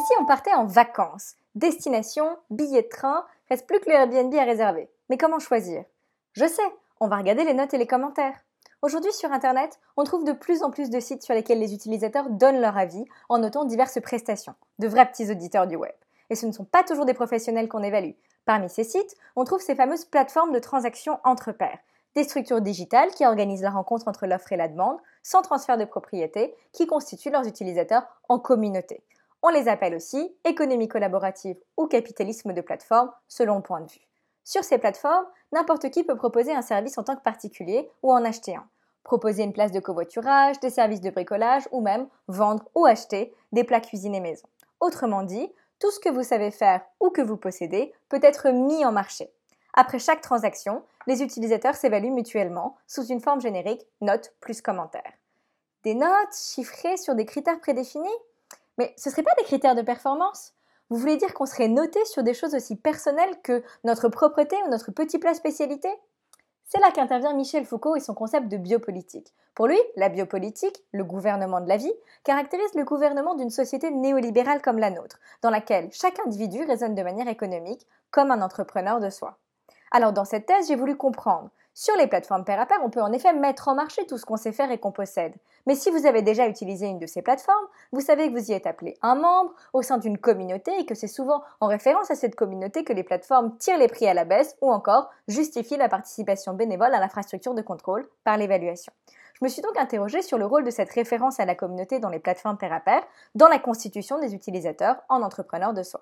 si on partait en vacances Destination, billet de train, reste plus que le Airbnb à réserver. Mais comment choisir? Je sais, on va regarder les notes et les commentaires. Aujourd'hui sur Internet, on trouve de plus en plus de sites sur lesquels les utilisateurs donnent leur avis en notant diverses prestations, de vrais petits auditeurs du web. Et ce ne sont pas toujours des professionnels qu'on évalue. Parmi ces sites, on trouve ces fameuses plateformes de transactions entre pairs, des structures digitales qui organisent la rencontre entre l'offre et la demande, sans transfert de propriété, qui constituent leurs utilisateurs en communauté. On les appelle aussi économie collaborative ou capitalisme de plateforme selon le point de vue. Sur ces plateformes, n'importe qui peut proposer un service en tant que particulier ou en acheter un. Proposer une place de covoiturage, des services de bricolage ou même vendre ou acheter des plats cuisinés maison. Autrement dit, tout ce que vous savez faire ou que vous possédez peut être mis en marché. Après chaque transaction, les utilisateurs s'évaluent mutuellement sous une forme générique notes plus commentaires. Des notes chiffrées sur des critères prédéfinis? Mais ce ne serait pas des critères de performance? Vous voulez dire qu'on serait noté sur des choses aussi personnelles que notre propreté ou notre petit plat spécialité? C'est là qu'intervient Michel Foucault et son concept de biopolitique. Pour lui, la biopolitique, le gouvernement de la vie, caractérise le gouvernement d'une société néolibérale comme la nôtre, dans laquelle chaque individu raisonne de manière économique comme un entrepreneur de soi. Alors dans cette thèse, j'ai voulu comprendre sur les plateformes pair à pair, on peut en effet mettre en marché tout ce qu'on sait faire et qu'on possède. Mais si vous avez déjà utilisé une de ces plateformes, vous savez que vous y êtes appelé un membre au sein d'une communauté et que c'est souvent en référence à cette communauté que les plateformes tirent les prix à la baisse ou encore justifient la participation bénévole à l'infrastructure de contrôle par l'évaluation. Je me suis donc interrogée sur le rôle de cette référence à la communauté dans les plateformes pair à pair dans la constitution des utilisateurs en entrepreneurs de soi.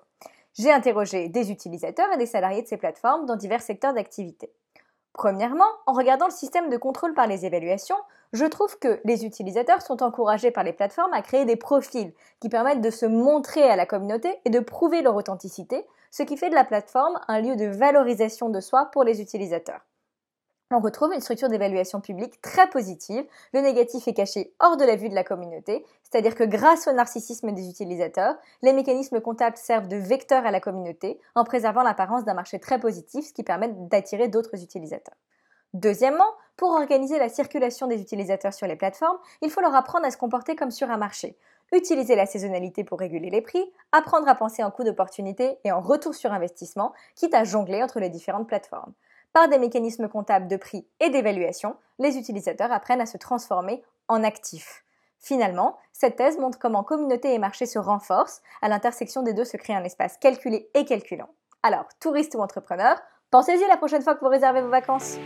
J'ai interrogé des utilisateurs et des salariés de ces plateformes dans divers secteurs d'activité. Premièrement, en regardant le système de contrôle par les évaluations, je trouve que les utilisateurs sont encouragés par les plateformes à créer des profils qui permettent de se montrer à la communauté et de prouver leur authenticité, ce qui fait de la plateforme un lieu de valorisation de soi pour les utilisateurs on retrouve une structure d'évaluation publique très positive. Le négatif est caché hors de la vue de la communauté, c'est-à-dire que grâce au narcissisme des utilisateurs, les mécanismes comptables servent de vecteur à la communauté en préservant l'apparence d'un marché très positif, ce qui permet d'attirer d'autres utilisateurs. Deuxièmement, pour organiser la circulation des utilisateurs sur les plateformes, il faut leur apprendre à se comporter comme sur un marché. Utiliser la saisonnalité pour réguler les prix, apprendre à penser en coût d'opportunité et en retour sur investissement, quitte à jongler entre les différentes plateformes. Par des mécanismes comptables de prix et d'évaluation, les utilisateurs apprennent à se transformer en actifs. Finalement, cette thèse montre comment communauté et marché se renforcent, à l'intersection des deux se crée un espace calculé et calculant. Alors, touriste ou entrepreneur, pensez-y la prochaine fois que vous réservez vos vacances.